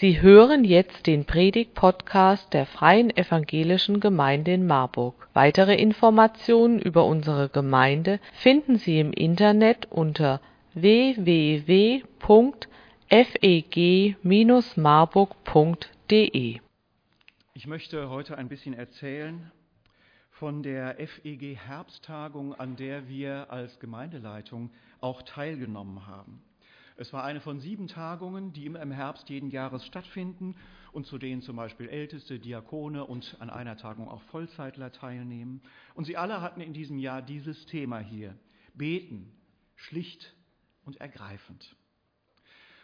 Sie hören jetzt den Predigt-Podcast der Freien Evangelischen Gemeinde in Marburg. Weitere Informationen über unsere Gemeinde finden Sie im Internet unter www.feg-marburg.de. Ich möchte heute ein bisschen erzählen von der FEG Herbsttagung, an der wir als Gemeindeleitung auch teilgenommen haben. Es war eine von sieben Tagungen, die immer im Herbst jeden Jahres stattfinden und zu denen zum Beispiel Älteste, Diakone und an einer Tagung auch Vollzeitler teilnehmen. Und sie alle hatten in diesem Jahr dieses Thema hier. Beten, schlicht und ergreifend.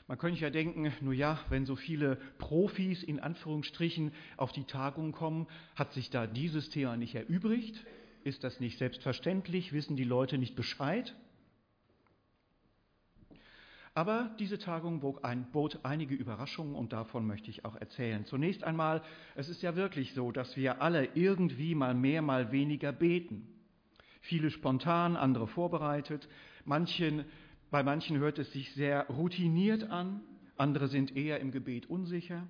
Man könnte ja denken, nur ja, wenn so viele Profis in Anführungsstrichen auf die Tagung kommen, hat sich da dieses Thema nicht erübrigt? Ist das nicht selbstverständlich? Wissen die Leute nicht Bescheid? Aber diese Tagung bot einige Überraschungen und davon möchte ich auch erzählen. Zunächst einmal, es ist ja wirklich so, dass wir alle irgendwie mal mehr, mal weniger beten. Viele spontan, andere vorbereitet. Manchen, bei manchen hört es sich sehr routiniert an, andere sind eher im Gebet unsicher.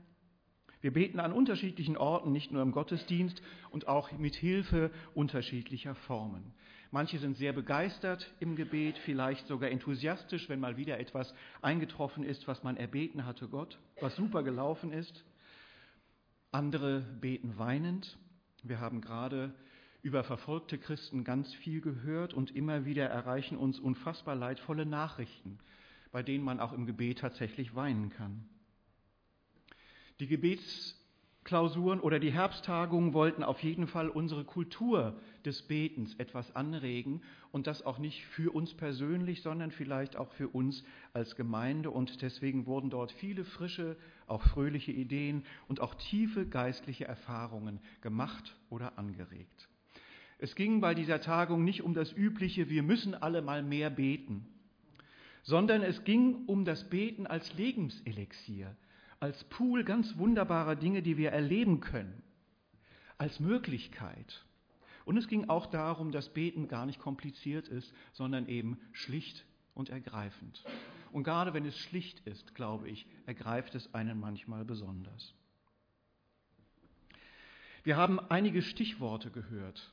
Wir beten an unterschiedlichen Orten, nicht nur im Gottesdienst und auch mit Hilfe unterschiedlicher Formen. Manche sind sehr begeistert im Gebet, vielleicht sogar enthusiastisch, wenn mal wieder etwas eingetroffen ist, was man erbeten hatte Gott, was super gelaufen ist. Andere beten weinend. Wir haben gerade über verfolgte Christen ganz viel gehört und immer wieder erreichen uns unfassbar leidvolle Nachrichten, bei denen man auch im Gebet tatsächlich weinen kann. Die Gebets Klausuren oder die Herbsttagungen wollten auf jeden Fall unsere Kultur des Betens etwas anregen und das auch nicht für uns persönlich, sondern vielleicht auch für uns als Gemeinde und deswegen wurden dort viele frische, auch fröhliche Ideen und auch tiefe geistliche Erfahrungen gemacht oder angeregt. Es ging bei dieser Tagung nicht um das übliche, wir müssen alle mal mehr beten, sondern es ging um das Beten als Lebenselixier, als Pool ganz wunderbarer Dinge, die wir erleben können, als Möglichkeit. Und es ging auch darum, dass Beten gar nicht kompliziert ist, sondern eben schlicht und ergreifend. Und gerade wenn es schlicht ist, glaube ich, ergreift es einen manchmal besonders. Wir haben einige Stichworte gehört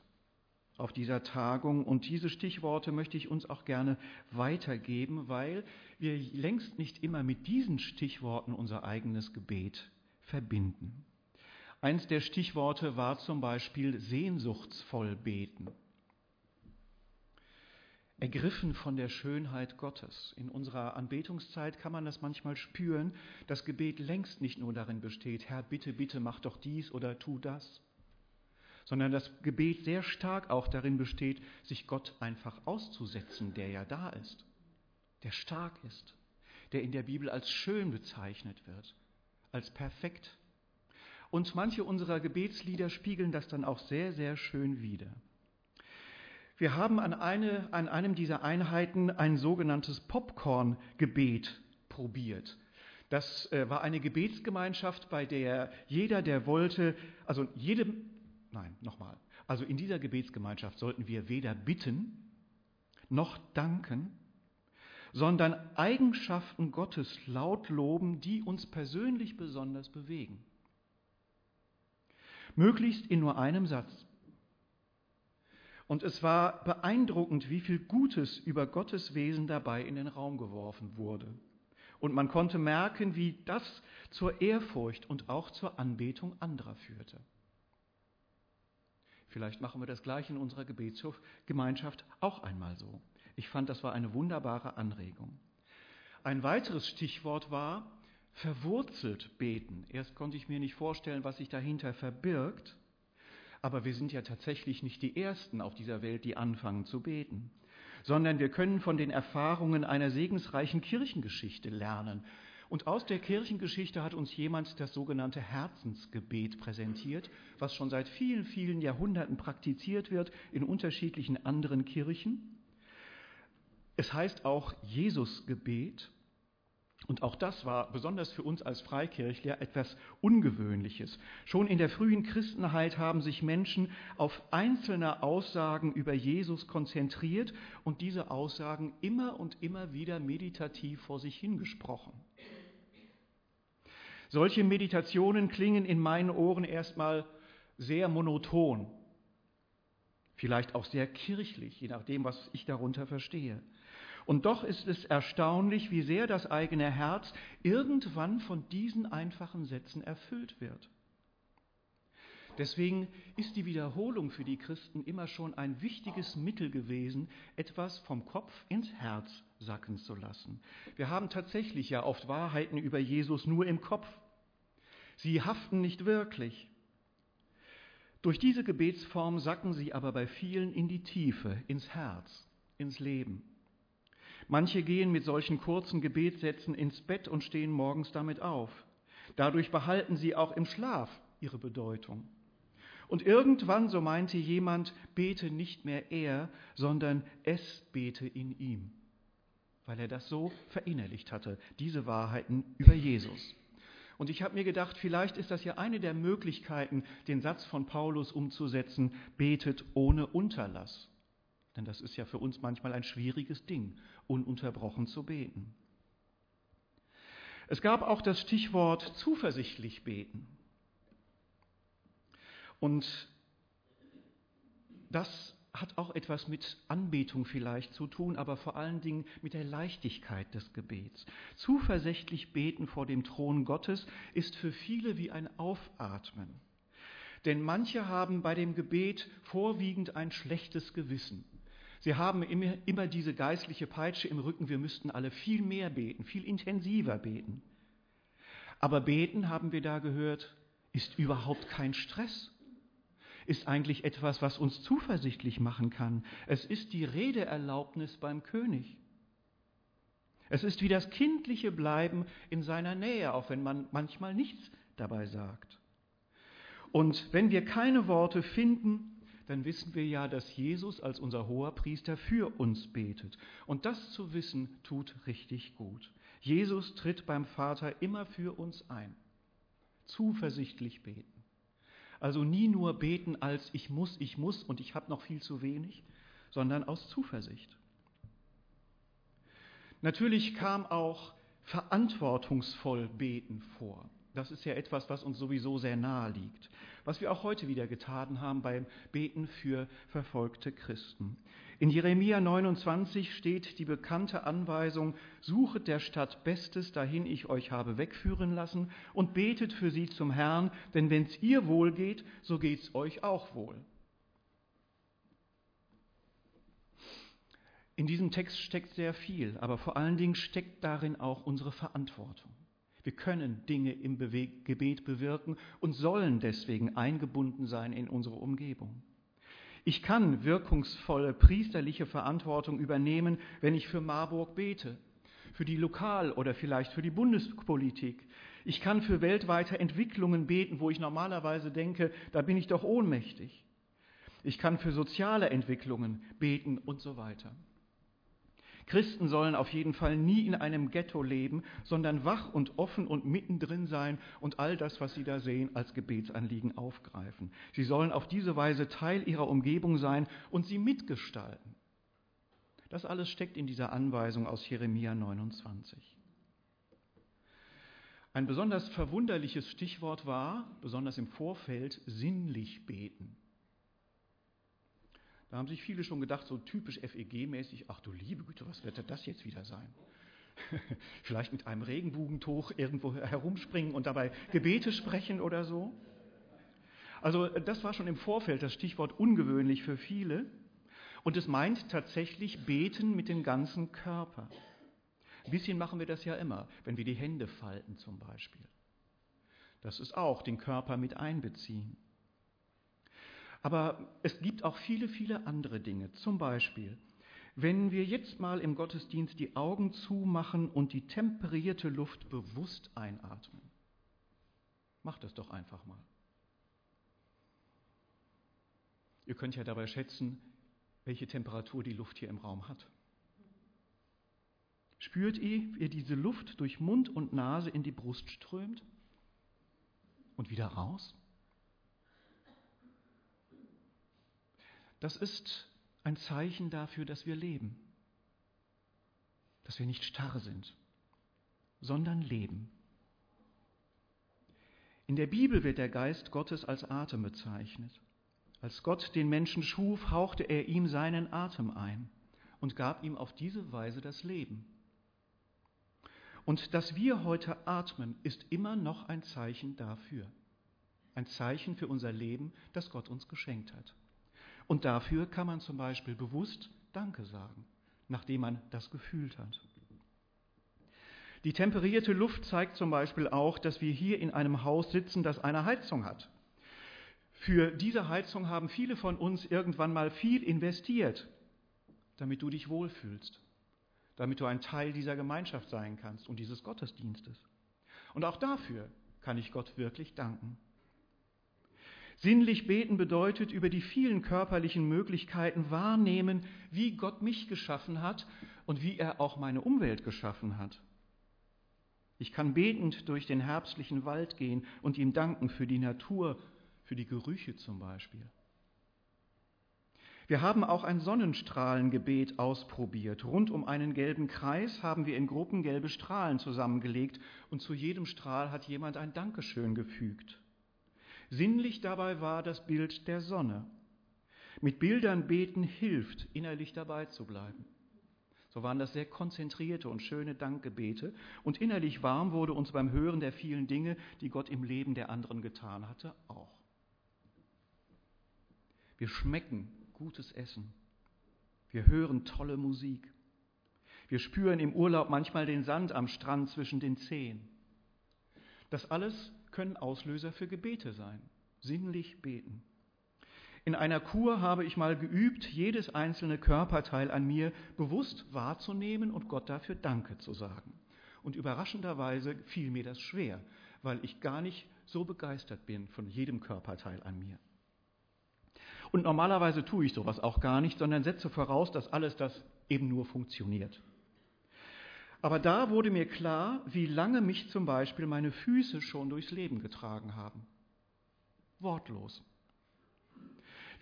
auf dieser Tagung. Und diese Stichworte möchte ich uns auch gerne weitergeben, weil wir längst nicht immer mit diesen Stichworten unser eigenes Gebet verbinden. Eins der Stichworte war zum Beispiel sehnsuchtsvoll beten. Ergriffen von der Schönheit Gottes. In unserer Anbetungszeit kann man das manchmal spüren, dass Gebet längst nicht nur darin besteht, Herr, bitte, bitte, mach doch dies oder tu das, sondern das Gebet sehr stark auch darin besteht, sich Gott einfach auszusetzen, der ja da ist, der stark ist, der in der Bibel als schön bezeichnet wird, als perfekt. Und manche unserer Gebetslieder spiegeln das dann auch sehr, sehr schön wider. Wir haben an, eine, an einem dieser Einheiten ein sogenanntes Popcorn-Gebet probiert. Das äh, war eine Gebetsgemeinschaft, bei der jeder, der wollte, also jedem Nein, nochmal. Also in dieser Gebetsgemeinschaft sollten wir weder bitten noch danken, sondern Eigenschaften Gottes laut loben, die uns persönlich besonders bewegen. Möglichst in nur einem Satz. Und es war beeindruckend, wie viel Gutes über Gottes Wesen dabei in den Raum geworfen wurde. Und man konnte merken, wie das zur Ehrfurcht und auch zur Anbetung anderer führte. Vielleicht machen wir das gleich in unserer Gebetsgemeinschaft auch einmal so. Ich fand, das war eine wunderbare Anregung. Ein weiteres Stichwort war verwurzelt beten. Erst konnte ich mir nicht vorstellen, was sich dahinter verbirgt, aber wir sind ja tatsächlich nicht die Ersten auf dieser Welt, die anfangen zu beten, sondern wir können von den Erfahrungen einer segensreichen Kirchengeschichte lernen und aus der Kirchengeschichte hat uns jemand das sogenannte Herzensgebet präsentiert, was schon seit vielen, vielen Jahrhunderten praktiziert wird in unterschiedlichen anderen Kirchen. Es heißt auch Jesusgebet. Und auch das war besonders für uns als Freikirchler etwas Ungewöhnliches. Schon in der frühen Christenheit haben sich Menschen auf einzelne Aussagen über Jesus konzentriert und diese Aussagen immer und immer wieder meditativ vor sich hingesprochen. Solche Meditationen klingen in meinen Ohren erstmal sehr monoton, vielleicht auch sehr kirchlich, je nachdem, was ich darunter verstehe. Und doch ist es erstaunlich, wie sehr das eigene Herz irgendwann von diesen einfachen Sätzen erfüllt wird. Deswegen ist die Wiederholung für die Christen immer schon ein wichtiges Mittel gewesen, etwas vom Kopf ins Herz sacken zu lassen. Wir haben tatsächlich ja oft Wahrheiten über Jesus nur im Kopf. Sie haften nicht wirklich. Durch diese Gebetsform sacken sie aber bei vielen in die Tiefe, ins Herz, ins Leben. Manche gehen mit solchen kurzen Gebetssätzen ins Bett und stehen morgens damit auf. Dadurch behalten sie auch im Schlaf ihre Bedeutung. Und irgendwann, so meinte jemand, bete nicht mehr er, sondern es bete in ihm, weil er das so verinnerlicht hatte, diese Wahrheiten über Jesus. Und ich habe mir gedacht, vielleicht ist das ja eine der Möglichkeiten, den Satz von Paulus umzusetzen, betet ohne Unterlass. Denn das ist ja für uns manchmal ein schwieriges Ding, ununterbrochen zu beten. Es gab auch das Stichwort zuversichtlich beten. Und das hat auch etwas mit Anbetung vielleicht zu tun, aber vor allen Dingen mit der Leichtigkeit des Gebets. Zuversichtlich beten vor dem Thron Gottes ist für viele wie ein Aufatmen. Denn manche haben bei dem Gebet vorwiegend ein schlechtes Gewissen. Sie haben immer, immer diese geistliche Peitsche im Rücken, wir müssten alle viel mehr beten, viel intensiver beten. Aber beten, haben wir da gehört, ist überhaupt kein Stress ist eigentlich etwas, was uns zuversichtlich machen kann. Es ist die Redeerlaubnis beim König. Es ist wie das kindliche Bleiben in seiner Nähe, auch wenn man manchmal nichts dabei sagt. Und wenn wir keine Worte finden, dann wissen wir ja, dass Jesus als unser hoher Priester für uns betet. Und das zu wissen, tut richtig gut. Jesus tritt beim Vater immer für uns ein. Zuversichtlich beten. Also nie nur beten als ich muss, ich muss und ich habe noch viel zu wenig, sondern aus Zuversicht. Natürlich kam auch verantwortungsvoll beten vor. Das ist ja etwas, was uns sowieso sehr nahe liegt. Was wir auch heute wieder getan haben beim Beten für verfolgte Christen. In Jeremia 29 steht die bekannte Anweisung, suchet der Stadt Bestes, dahin ich euch habe wegführen lassen, und betet für sie zum Herrn, denn wenn's ihr wohl geht, so geht's euch auch wohl. In diesem Text steckt sehr viel, aber vor allen Dingen steckt darin auch unsere Verantwortung. Wir können Dinge im Gebet bewirken und sollen deswegen eingebunden sein in unsere Umgebung. Ich kann wirkungsvolle priesterliche Verantwortung übernehmen, wenn ich für Marburg bete, für die Lokal- oder vielleicht für die Bundespolitik. Ich kann für weltweite Entwicklungen beten, wo ich normalerweise denke, da bin ich doch ohnmächtig. Ich kann für soziale Entwicklungen beten und so weiter. Christen sollen auf jeden Fall nie in einem Ghetto leben, sondern wach und offen und mittendrin sein und all das, was sie da sehen, als Gebetsanliegen aufgreifen. Sie sollen auf diese Weise Teil ihrer Umgebung sein und sie mitgestalten. Das alles steckt in dieser Anweisung aus Jeremia 29. Ein besonders verwunderliches Stichwort war, besonders im Vorfeld, sinnlich beten. Da haben sich viele schon gedacht, so typisch FEG-mäßig, ach du liebe Güte, was wird das jetzt wieder sein? Vielleicht mit einem Regenbogentuch irgendwo herumspringen und dabei Gebete sprechen oder so. Also das war schon im Vorfeld das Stichwort ungewöhnlich für viele. Und es meint tatsächlich beten mit dem ganzen Körper. Ein bisschen machen wir das ja immer, wenn wir die Hände falten zum Beispiel. Das ist auch den Körper mit einbeziehen. Aber es gibt auch viele, viele andere Dinge. Zum Beispiel, wenn wir jetzt mal im Gottesdienst die Augen zumachen und die temperierte Luft bewusst einatmen. Macht das doch einfach mal. Ihr könnt ja dabei schätzen, welche Temperatur die Luft hier im Raum hat. Spürt ihr, wie diese Luft durch Mund und Nase in die Brust strömt und wieder raus? Das ist ein Zeichen dafür, dass wir leben, dass wir nicht starr sind, sondern leben. In der Bibel wird der Geist Gottes als Atem bezeichnet. Als Gott den Menschen schuf, hauchte er ihm seinen Atem ein und gab ihm auf diese Weise das Leben. Und dass wir heute atmen, ist immer noch ein Zeichen dafür. Ein Zeichen für unser Leben, das Gott uns geschenkt hat. Und dafür kann man zum Beispiel bewusst Danke sagen, nachdem man das gefühlt hat. Die temperierte Luft zeigt zum Beispiel auch, dass wir hier in einem Haus sitzen, das eine Heizung hat. Für diese Heizung haben viele von uns irgendwann mal viel investiert, damit du dich wohlfühlst, damit du ein Teil dieser Gemeinschaft sein kannst und dieses Gottesdienstes. Und auch dafür kann ich Gott wirklich danken. Sinnlich beten bedeutet über die vielen körperlichen Möglichkeiten wahrnehmen, wie Gott mich geschaffen hat und wie er auch meine Umwelt geschaffen hat. Ich kann betend durch den herbstlichen Wald gehen und ihm danken für die Natur, für die Gerüche zum Beispiel. Wir haben auch ein Sonnenstrahlengebet ausprobiert. Rund um einen gelben Kreis haben wir in Gruppen gelbe Strahlen zusammengelegt und zu jedem Strahl hat jemand ein Dankeschön gefügt. Sinnlich dabei war das Bild der Sonne. Mit Bildern beten hilft, innerlich dabei zu bleiben. So waren das sehr konzentrierte und schöne Dankgebete. Und innerlich warm wurde uns beim Hören der vielen Dinge, die Gott im Leben der anderen getan hatte, auch. Wir schmecken gutes Essen. Wir hören tolle Musik. Wir spüren im Urlaub manchmal den Sand am Strand zwischen den Zehen. Das alles können Auslöser für Gebete sein. Sinnlich beten. In einer Kur habe ich mal geübt, jedes einzelne Körperteil an mir bewusst wahrzunehmen und Gott dafür Danke zu sagen. Und überraschenderweise fiel mir das schwer, weil ich gar nicht so begeistert bin von jedem Körperteil an mir. Und normalerweise tue ich sowas auch gar nicht, sondern setze voraus, dass alles das eben nur funktioniert. Aber da wurde mir klar, wie lange mich zum Beispiel meine Füße schon durchs Leben getragen haben. Wortlos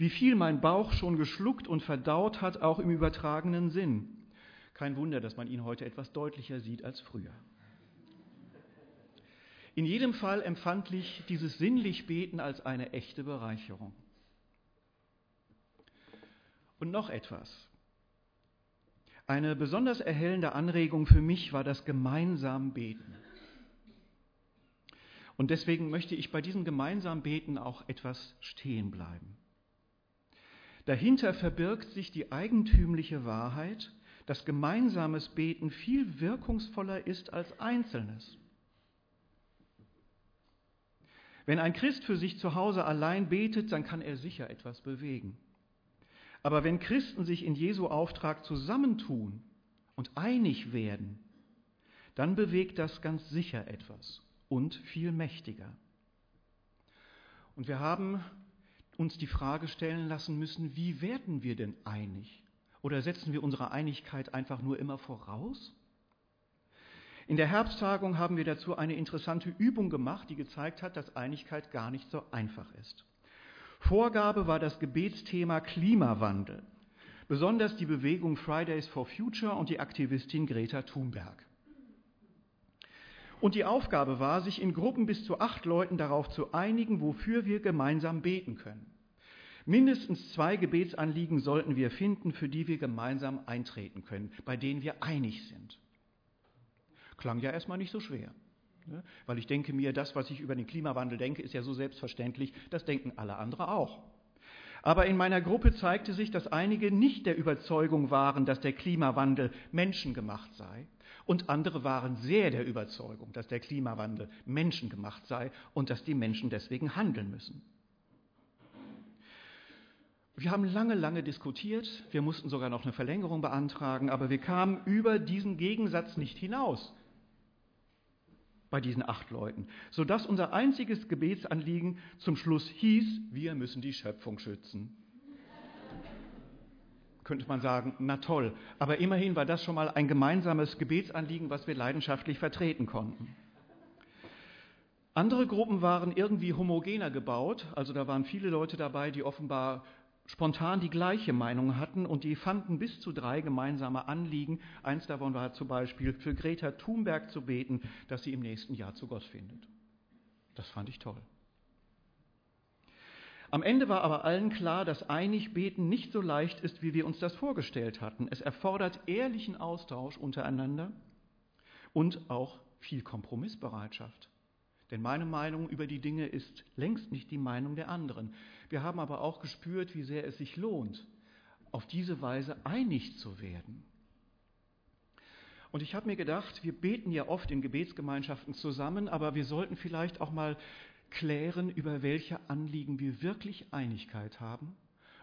wie viel mein Bauch schon geschluckt und verdaut hat, auch im übertragenen Sinn. Kein Wunder, dass man ihn heute etwas deutlicher sieht als früher. In jedem Fall empfand ich dieses sinnlich Beten als eine echte Bereicherung. Und noch etwas. Eine besonders erhellende Anregung für mich war das gemeinsam Beten. Und deswegen möchte ich bei diesem gemeinsamen Beten auch etwas stehen bleiben. Dahinter verbirgt sich die eigentümliche Wahrheit, dass gemeinsames Beten viel wirkungsvoller ist als einzelnes. Wenn ein Christ für sich zu Hause allein betet, dann kann er sicher etwas bewegen. Aber wenn Christen sich in Jesu Auftrag zusammentun und einig werden, dann bewegt das ganz sicher etwas und viel mächtiger. Und wir haben uns die Frage stellen lassen müssen, wie werden wir denn einig? Oder setzen wir unsere Einigkeit einfach nur immer voraus? In der Herbsttagung haben wir dazu eine interessante Übung gemacht, die gezeigt hat, dass Einigkeit gar nicht so einfach ist. Vorgabe war das Gebetsthema Klimawandel, besonders die Bewegung Fridays for Future und die Aktivistin Greta Thunberg. Und die Aufgabe war, sich in Gruppen bis zu acht Leuten darauf zu einigen, wofür wir gemeinsam beten können. Mindestens zwei Gebetsanliegen sollten wir finden, für die wir gemeinsam eintreten können, bei denen wir einig sind. Klang ja erstmal nicht so schwer. Ne? Weil ich denke mir, das, was ich über den Klimawandel denke, ist ja so selbstverständlich, das denken alle andere auch. Aber in meiner Gruppe zeigte sich, dass einige nicht der Überzeugung waren, dass der Klimawandel menschengemacht sei, und andere waren sehr der Überzeugung, dass der Klimawandel menschengemacht sei und dass die Menschen deswegen handeln müssen. Wir haben lange, lange diskutiert, wir mussten sogar noch eine Verlängerung beantragen, aber wir kamen über diesen Gegensatz nicht hinaus bei diesen acht Leuten, sodass unser einziges Gebetsanliegen zum Schluss hieß, wir müssen die Schöpfung schützen. Könnte man sagen, na toll, aber immerhin war das schon mal ein gemeinsames Gebetsanliegen, was wir leidenschaftlich vertreten konnten. Andere Gruppen waren irgendwie homogener gebaut, also da waren viele Leute dabei, die offenbar spontan die gleiche Meinung hatten und die fanden bis zu drei gemeinsame Anliegen. Eins davon war zum Beispiel für Greta Thunberg zu beten, dass sie im nächsten Jahr zu Gott findet. Das fand ich toll. Am Ende war aber allen klar, dass einig beten nicht so leicht ist, wie wir uns das vorgestellt hatten. Es erfordert ehrlichen Austausch untereinander und auch viel Kompromissbereitschaft. Denn meine Meinung über die Dinge ist längst nicht die Meinung der anderen. Wir haben aber auch gespürt, wie sehr es sich lohnt, auf diese Weise einig zu werden. Und ich habe mir gedacht, wir beten ja oft in Gebetsgemeinschaften zusammen, aber wir sollten vielleicht auch mal klären, über welche Anliegen wir wirklich Einigkeit haben,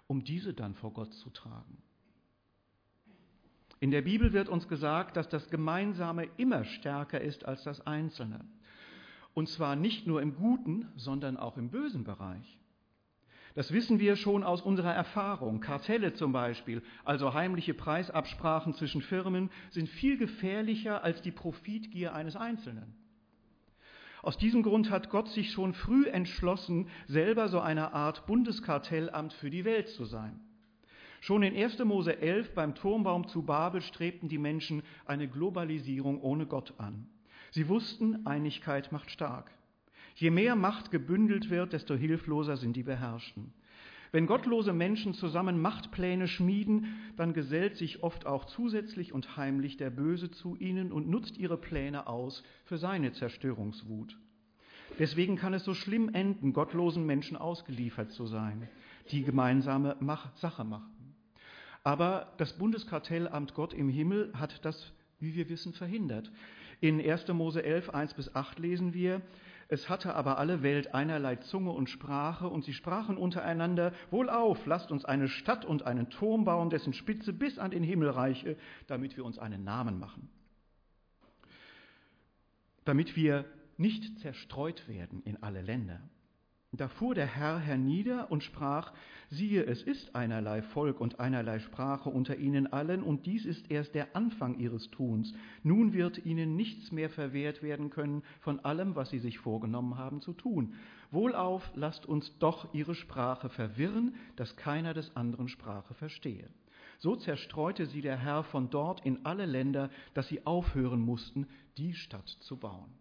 um diese dann vor Gott zu tragen. In der Bibel wird uns gesagt, dass das Gemeinsame immer stärker ist als das Einzelne. Und zwar nicht nur im guten, sondern auch im bösen Bereich. Das wissen wir schon aus unserer Erfahrung. Kartelle zum Beispiel, also heimliche Preisabsprachen zwischen Firmen, sind viel gefährlicher als die Profitgier eines Einzelnen. Aus diesem Grund hat Gott sich schon früh entschlossen, selber so eine Art Bundeskartellamt für die Welt zu sein. Schon in 1. Mose 11 beim Turmbaum zu Babel strebten die Menschen eine Globalisierung ohne Gott an. Sie wussten, Einigkeit macht stark. Je mehr Macht gebündelt wird, desto hilfloser sind die Beherrschten. Wenn gottlose Menschen zusammen Machtpläne schmieden, dann gesellt sich oft auch zusätzlich und heimlich der Böse zu ihnen und nutzt ihre Pläne aus für seine Zerstörungswut. Deswegen kann es so schlimm enden, gottlosen Menschen ausgeliefert zu sein, die gemeinsame Sache machen. Aber das Bundeskartellamt Gott im Himmel hat das, wie wir wissen, verhindert. In 1. Mose 11, 1 bis 8 lesen wir, es hatte aber alle Welt einerlei Zunge und Sprache, und sie sprachen untereinander, Wohlauf, lasst uns eine Stadt und einen Turm bauen, dessen Spitze bis an den Himmel reiche, damit wir uns einen Namen machen. Damit wir nicht zerstreut werden in alle Länder. Da fuhr der Herr hernieder und sprach, siehe, es ist einerlei Volk und einerlei Sprache unter ihnen allen, und dies ist erst der Anfang ihres Tuns. Nun wird ihnen nichts mehr verwehrt werden können von allem, was sie sich vorgenommen haben zu tun. Wohlauf, lasst uns doch ihre Sprache verwirren, dass keiner des anderen Sprache verstehe. So zerstreute sie der Herr von dort in alle Länder, dass sie aufhören mussten, die Stadt zu bauen.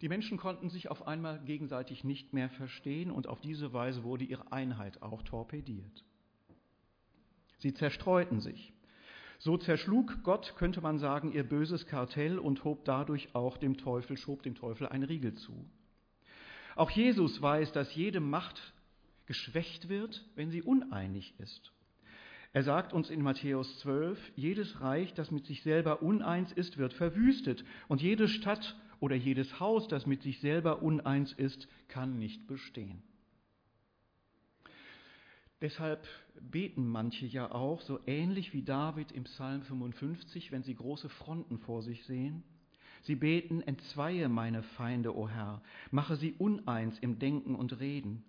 Die Menschen konnten sich auf einmal gegenseitig nicht mehr verstehen und auf diese Weise wurde ihre Einheit auch torpediert. Sie zerstreuten sich. So zerschlug Gott, könnte man sagen, ihr böses Kartell und hob dadurch auch dem Teufel, schob dem Teufel einen Riegel zu. Auch Jesus weiß, dass jede Macht geschwächt wird, wenn sie uneinig ist. Er sagt uns in Matthäus 12, jedes Reich, das mit sich selber uneins ist, wird verwüstet und jede Stadt oder jedes Haus, das mit sich selber uneins ist, kann nicht bestehen. Deshalb beten manche ja auch, so ähnlich wie David im Psalm 55, wenn sie große Fronten vor sich sehen. Sie beten, entzweie meine Feinde, o Herr, mache sie uneins im Denken und Reden.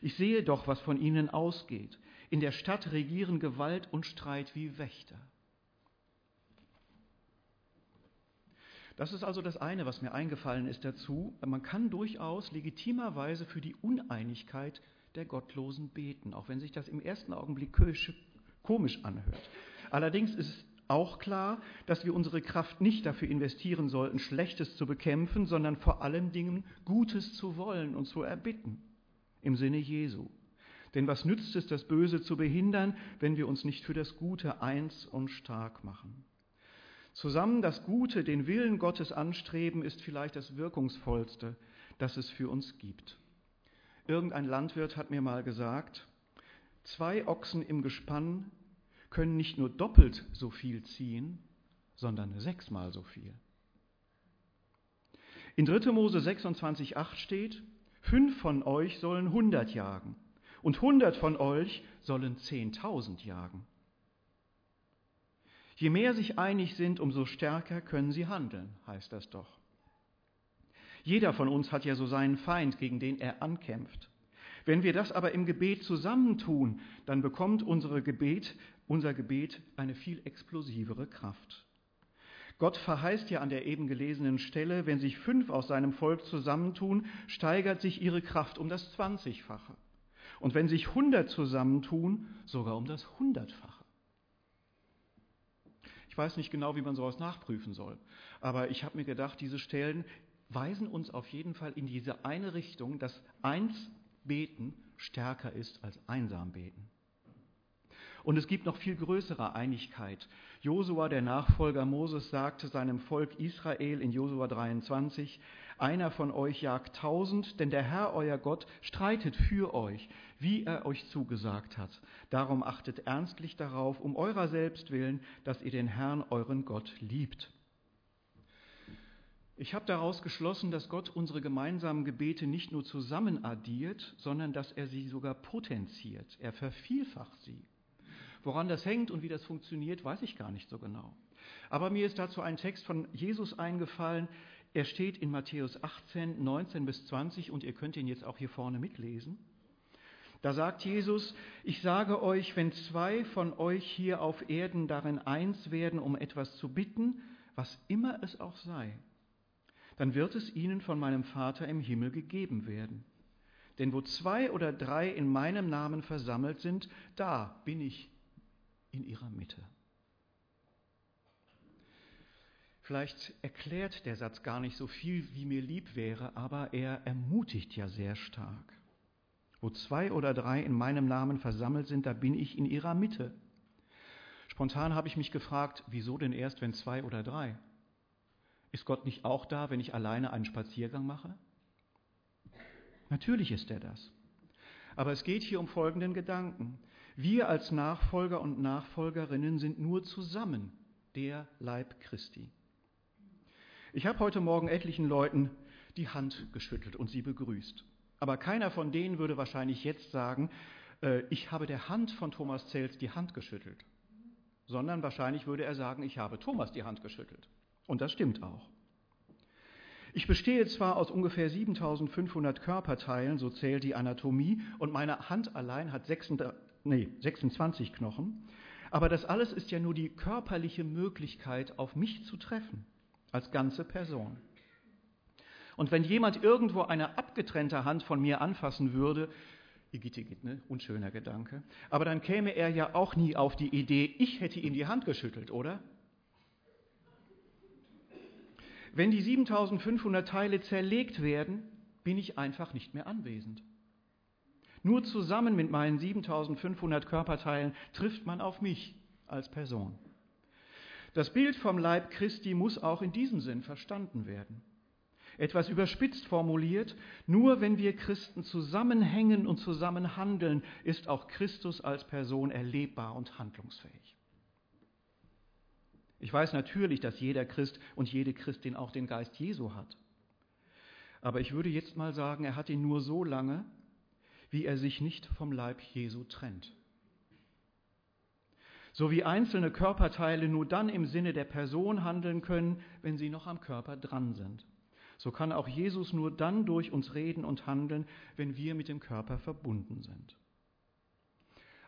Ich sehe doch, was von ihnen ausgeht. In der Stadt regieren Gewalt und Streit wie Wächter. Das ist also das eine, was mir eingefallen ist dazu. Man kann durchaus legitimerweise für die Uneinigkeit der Gottlosen beten, auch wenn sich das im ersten Augenblick komisch anhört. Allerdings ist auch klar, dass wir unsere Kraft nicht dafür investieren sollten, Schlechtes zu bekämpfen, sondern vor allen Dingen Gutes zu wollen und zu erbitten, im Sinne Jesu. Denn was nützt es, das Böse zu behindern, wenn wir uns nicht für das Gute eins und stark machen? Zusammen das Gute, den Willen Gottes anstreben, ist vielleicht das Wirkungsvollste, das es für uns gibt. Irgendein Landwirt hat mir mal gesagt, zwei Ochsen im Gespann können nicht nur doppelt so viel ziehen, sondern sechsmal so viel. In 3. Mose 26,8 steht, fünf von euch sollen hundert jagen und hundert von euch sollen zehntausend jagen. Je mehr sich einig sind, umso stärker können sie handeln, heißt das doch. Jeder von uns hat ja so seinen Feind, gegen den er ankämpft. Wenn wir das aber im Gebet zusammentun, dann bekommt unsere Gebet, unser Gebet eine viel explosivere Kraft. Gott verheißt ja an der eben gelesenen Stelle, wenn sich fünf aus seinem Volk zusammentun, steigert sich ihre Kraft um das Zwanzigfache. Und wenn sich hundert zusammentun, sogar um das Hundertfache. Ich weiß nicht genau, wie man sowas nachprüfen soll. Aber ich habe mir gedacht, diese Stellen weisen uns auf jeden Fall in diese eine Richtung, dass eins beten stärker ist als einsam beten. Und es gibt noch viel größere Einigkeit. Josua, der Nachfolger Moses, sagte seinem Volk Israel in Josua 23, einer von euch jagt tausend, denn der Herr, euer Gott, streitet für euch, wie er euch zugesagt hat. Darum achtet ernstlich darauf, um eurer selbst willen, dass ihr den Herrn, euren Gott, liebt. Ich habe daraus geschlossen, dass Gott unsere gemeinsamen Gebete nicht nur zusammen addiert, sondern dass er sie sogar potenziert. Er vervielfacht sie. Woran das hängt und wie das funktioniert, weiß ich gar nicht so genau. Aber mir ist dazu ein Text von Jesus eingefallen. Er steht in Matthäus 18, 19 bis 20 und ihr könnt ihn jetzt auch hier vorne mitlesen. Da sagt Jesus, ich sage euch, wenn zwei von euch hier auf Erden darin eins werden, um etwas zu bitten, was immer es auch sei, dann wird es ihnen von meinem Vater im Himmel gegeben werden. Denn wo zwei oder drei in meinem Namen versammelt sind, da bin ich in ihrer Mitte. Vielleicht erklärt der Satz gar nicht so viel, wie mir lieb wäre, aber er ermutigt ja sehr stark. Wo zwei oder drei in meinem Namen versammelt sind, da bin ich in ihrer Mitte. Spontan habe ich mich gefragt, wieso denn erst, wenn zwei oder drei? Ist Gott nicht auch da, wenn ich alleine einen Spaziergang mache? Natürlich ist er das. Aber es geht hier um folgenden Gedanken. Wir als Nachfolger und Nachfolgerinnen sind nur zusammen der Leib Christi. Ich habe heute Morgen etlichen Leuten die Hand geschüttelt und sie begrüßt. Aber keiner von denen würde wahrscheinlich jetzt sagen, äh, ich habe der Hand von Thomas Zels die Hand geschüttelt, sondern wahrscheinlich würde er sagen, ich habe Thomas die Hand geschüttelt. Und das stimmt auch. Ich bestehe zwar aus ungefähr 7500 Körperteilen, so zählt die Anatomie, und meine Hand allein hat nee, 26 Knochen. Aber das alles ist ja nur die körperliche Möglichkeit, auf mich zu treffen, als ganze Person. Und wenn jemand irgendwo eine abgetrennte Hand von mir anfassen würde, Igitt, ne? unschöner Gedanke, aber dann käme er ja auch nie auf die Idee, ich hätte ihm die Hand geschüttelt, oder? Wenn die 7500 Teile zerlegt werden, bin ich einfach nicht mehr anwesend. Nur zusammen mit meinen 7500 Körperteilen trifft man auf mich als Person. Das Bild vom Leib Christi muss auch in diesem Sinn verstanden werden. Etwas überspitzt formuliert, nur wenn wir Christen zusammenhängen und zusammen handeln, ist auch Christus als Person erlebbar und handlungsfähig. Ich weiß natürlich, dass jeder Christ und jede Christin auch den Geist Jesu hat. Aber ich würde jetzt mal sagen, er hat ihn nur so lange, wie er sich nicht vom Leib Jesu trennt. So wie einzelne Körperteile nur dann im Sinne der Person handeln können, wenn sie noch am Körper dran sind. So kann auch Jesus nur dann durch uns reden und handeln, wenn wir mit dem Körper verbunden sind.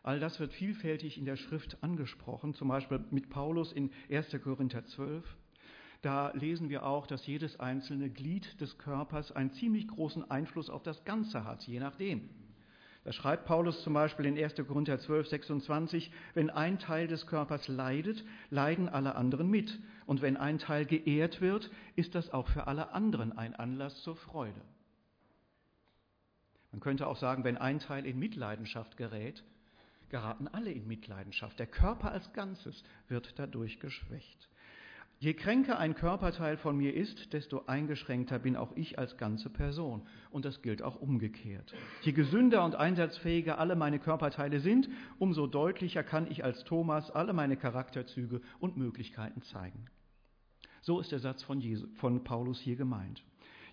All das wird vielfältig in der Schrift angesprochen, zum Beispiel mit Paulus in 1. Korinther 12. Da lesen wir auch, dass jedes einzelne Glied des Körpers einen ziemlich großen Einfluss auf das Ganze hat, je nachdem. Da schreibt Paulus zum Beispiel in 1. Korinther 12, 26, wenn ein Teil des Körpers leidet, leiden alle anderen mit. Und wenn ein Teil geehrt wird, ist das auch für alle anderen ein Anlass zur Freude. Man könnte auch sagen, wenn ein Teil in Mitleidenschaft gerät, geraten alle in Mitleidenschaft. Der Körper als Ganzes wird dadurch geschwächt. Je kränker ein Körperteil von mir ist, desto eingeschränkter bin auch ich als ganze Person. Und das gilt auch umgekehrt. Je gesünder und einsatzfähiger alle meine Körperteile sind, umso deutlicher kann ich als Thomas alle meine Charakterzüge und Möglichkeiten zeigen. So ist der Satz von, Jesus, von Paulus hier gemeint.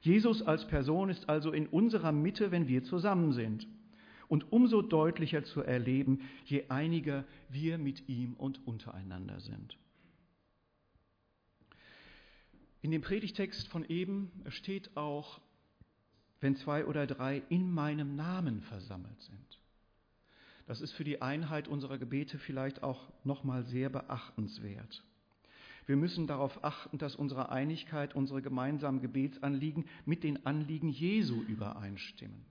Jesus als Person ist also in unserer Mitte, wenn wir zusammen sind. Und umso deutlicher zu erleben, je einiger wir mit ihm und untereinander sind. In dem Predigtext von eben steht auch, wenn zwei oder drei in meinem Namen versammelt sind. Das ist für die Einheit unserer Gebete vielleicht auch nochmal sehr beachtenswert. Wir müssen darauf achten, dass unsere Einigkeit, unsere gemeinsamen Gebetsanliegen mit den Anliegen Jesu übereinstimmen.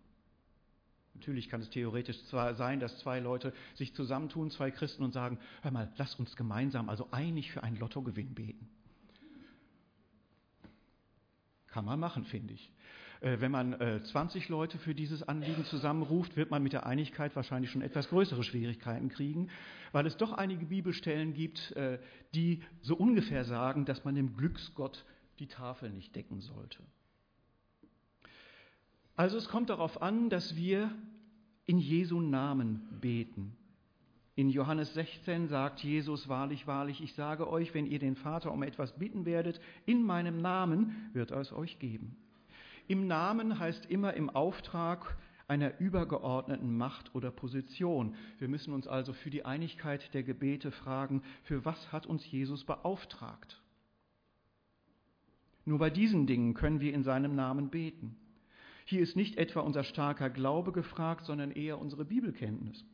Natürlich kann es theoretisch zwar sein, dass zwei Leute sich zusammentun, zwei Christen, und sagen, hör mal, lass uns gemeinsam, also einig für einen Lottogewinn beten. Kann man machen, finde ich. Äh, wenn man 20 Leute für dieses Anliegen zusammenruft, wird man mit der Einigkeit wahrscheinlich schon etwas größere Schwierigkeiten kriegen, weil es doch einige Bibelstellen gibt, die so ungefähr sagen, dass man dem Glücksgott die Tafel nicht decken sollte. Also es kommt darauf an, dass wir in Jesu Namen beten. In Johannes 16 sagt Jesus wahrlich, wahrlich, ich sage euch, wenn ihr den Vater um etwas bitten werdet, in meinem Namen wird er es euch geben. Im Namen heißt immer im Auftrag einer übergeordneten Macht oder Position. Wir müssen uns also für die Einigkeit der Gebete fragen, für was hat uns Jesus beauftragt? Nur bei diesen Dingen können wir in seinem Namen beten. Hier ist nicht etwa unser starker Glaube gefragt, sondern eher unsere Bibelkenntnis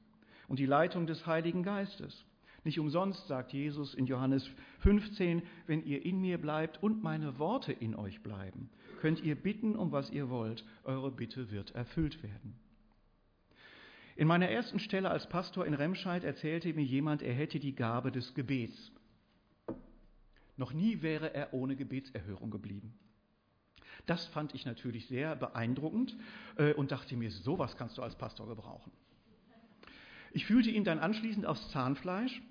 und die Leitung des Heiligen Geistes. Nicht umsonst sagt Jesus in Johannes 15, wenn ihr in mir bleibt und meine Worte in euch bleiben, könnt ihr bitten, um was ihr wollt, eure Bitte wird erfüllt werden. In meiner ersten Stelle als Pastor in Remscheid erzählte mir jemand, er hätte die Gabe des Gebets. Noch nie wäre er ohne Gebetserhörung geblieben. Das fand ich natürlich sehr beeindruckend äh, und dachte mir, sowas kannst du als Pastor gebrauchen. Ich fühlte ihn dann anschließend aufs Zahnfleisch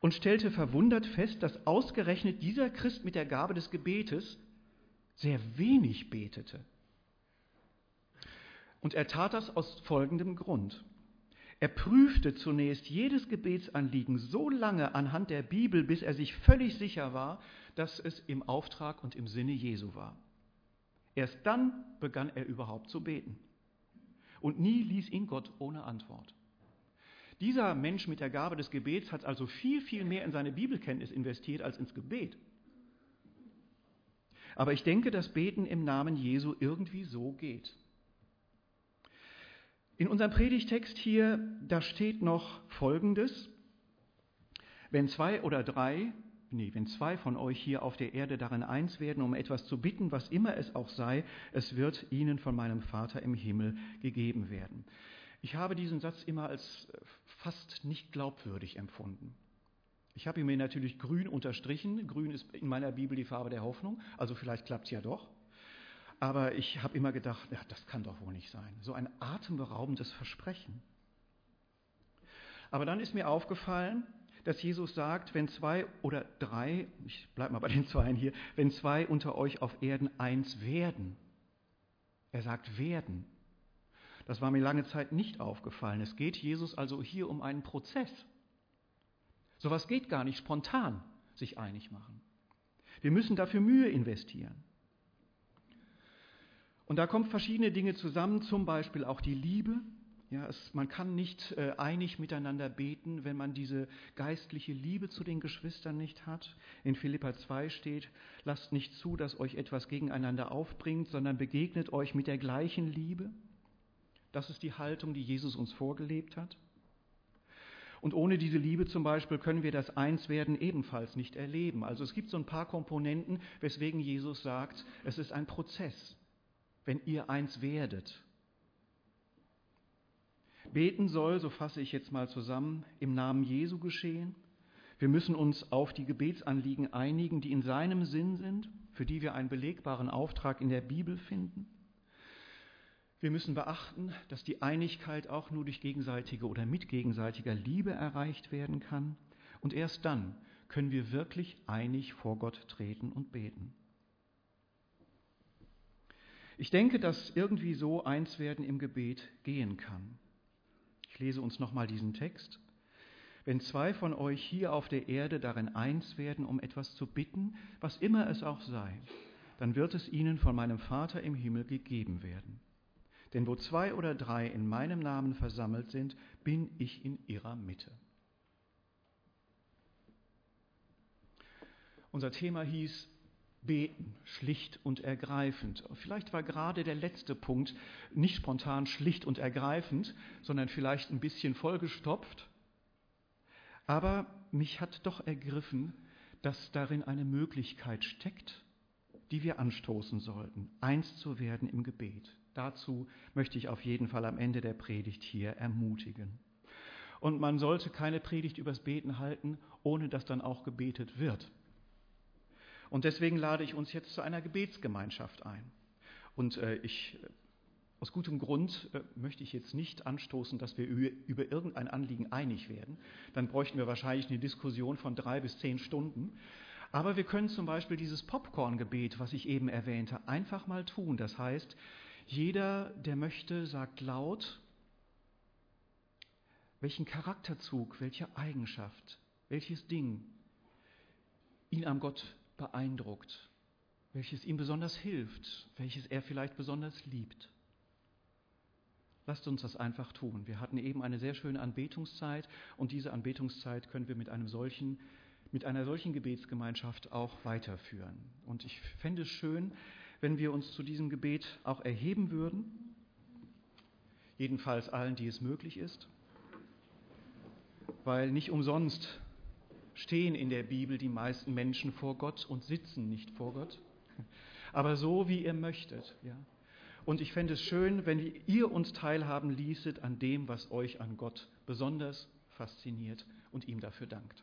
und stellte verwundert fest, dass ausgerechnet dieser Christ mit der Gabe des Gebetes sehr wenig betete. Und er tat das aus folgendem Grund. Er prüfte zunächst jedes Gebetsanliegen so lange anhand der Bibel, bis er sich völlig sicher war, dass es im Auftrag und im Sinne Jesu war. Erst dann begann er überhaupt zu beten. Und nie ließ ihn Gott ohne Antwort. Dieser Mensch mit der Gabe des Gebets hat also viel, viel mehr in seine Bibelkenntnis investiert als ins Gebet. Aber ich denke, dass Beten im Namen Jesu irgendwie so geht. In unserem Predigtext hier, da steht noch Folgendes. Wenn zwei oder drei, nee, wenn zwei von euch hier auf der Erde darin eins werden, um etwas zu bitten, was immer es auch sei, es wird ihnen von meinem Vater im Himmel gegeben werden. Ich habe diesen Satz immer als äh, fast nicht glaubwürdig empfunden. Ich habe ihn mir natürlich grün unterstrichen. Grün ist in meiner Bibel die Farbe der Hoffnung, also vielleicht klappt es ja doch. Aber ich habe immer gedacht, ja, das kann doch wohl nicht sein. So ein atemberaubendes Versprechen. Aber dann ist mir aufgefallen, dass Jesus sagt, wenn zwei oder drei, ich bleibe mal bei den Zweien hier, wenn zwei unter euch auf Erden eins werden. Er sagt werden. Das war mir lange Zeit nicht aufgefallen. Es geht Jesus also hier um einen Prozess. Sowas geht gar nicht spontan, sich einig machen. Wir müssen dafür Mühe investieren. Und da kommen verschiedene Dinge zusammen, zum Beispiel auch die Liebe. Ja, es, man kann nicht äh, einig miteinander beten, wenn man diese geistliche Liebe zu den Geschwistern nicht hat. In Philippa 2 steht, lasst nicht zu, dass euch etwas gegeneinander aufbringt, sondern begegnet euch mit der gleichen Liebe. Das ist die Haltung, die Jesus uns vorgelebt hat. Und ohne diese Liebe zum Beispiel können wir das Einswerden ebenfalls nicht erleben. Also es gibt so ein paar Komponenten, weswegen Jesus sagt, es ist ein Prozess, wenn ihr eins werdet. Beten soll, so fasse ich jetzt mal zusammen, im Namen Jesu geschehen. Wir müssen uns auf die Gebetsanliegen einigen, die in seinem Sinn sind, für die wir einen belegbaren Auftrag in der Bibel finden. Wir müssen beachten, dass die Einigkeit auch nur durch gegenseitige oder mit gegenseitiger Liebe erreicht werden kann. Und erst dann können wir wirklich einig vor Gott treten und beten. Ich denke, dass irgendwie so eins werden im Gebet gehen kann. Ich lese uns nochmal diesen Text. Wenn zwei von euch hier auf der Erde darin eins werden, um etwas zu bitten, was immer es auch sei, dann wird es ihnen von meinem Vater im Himmel gegeben werden. Denn wo zwei oder drei in meinem Namen versammelt sind, bin ich in ihrer Mitte. Unser Thema hieß Beten, schlicht und ergreifend. Vielleicht war gerade der letzte Punkt nicht spontan schlicht und ergreifend, sondern vielleicht ein bisschen vollgestopft. Aber mich hat doch ergriffen, dass darin eine Möglichkeit steckt, die wir anstoßen sollten, eins zu werden im Gebet. Dazu möchte ich auf jeden Fall am Ende der Predigt hier ermutigen. Und man sollte keine Predigt übers Beten halten, ohne dass dann auch gebetet wird. Und deswegen lade ich uns jetzt zu einer Gebetsgemeinschaft ein. Und äh, ich, aus gutem Grund äh, möchte ich jetzt nicht anstoßen, dass wir über irgendein Anliegen einig werden. Dann bräuchten wir wahrscheinlich eine Diskussion von drei bis zehn Stunden. Aber wir können zum Beispiel dieses Popcorn-Gebet, was ich eben erwähnte, einfach mal tun. Das heißt, jeder, der möchte, sagt laut, welchen Charakterzug, welche Eigenschaft, welches Ding ihn am Gott beeindruckt, welches ihm besonders hilft, welches er vielleicht besonders liebt. Lasst uns das einfach tun. Wir hatten eben eine sehr schöne Anbetungszeit und diese Anbetungszeit können wir mit einem solchen mit einer solchen Gebetsgemeinschaft auch weiterführen. Und ich fände es schön, wenn wir uns zu diesem Gebet auch erheben würden, jedenfalls allen, die es möglich ist, weil nicht umsonst stehen in der Bibel die meisten Menschen vor Gott und sitzen nicht vor Gott, aber so, wie ihr möchtet. Ja. Und ich fände es schön, wenn ihr uns teilhaben ließet an dem, was euch an Gott besonders fasziniert und ihm dafür dankt.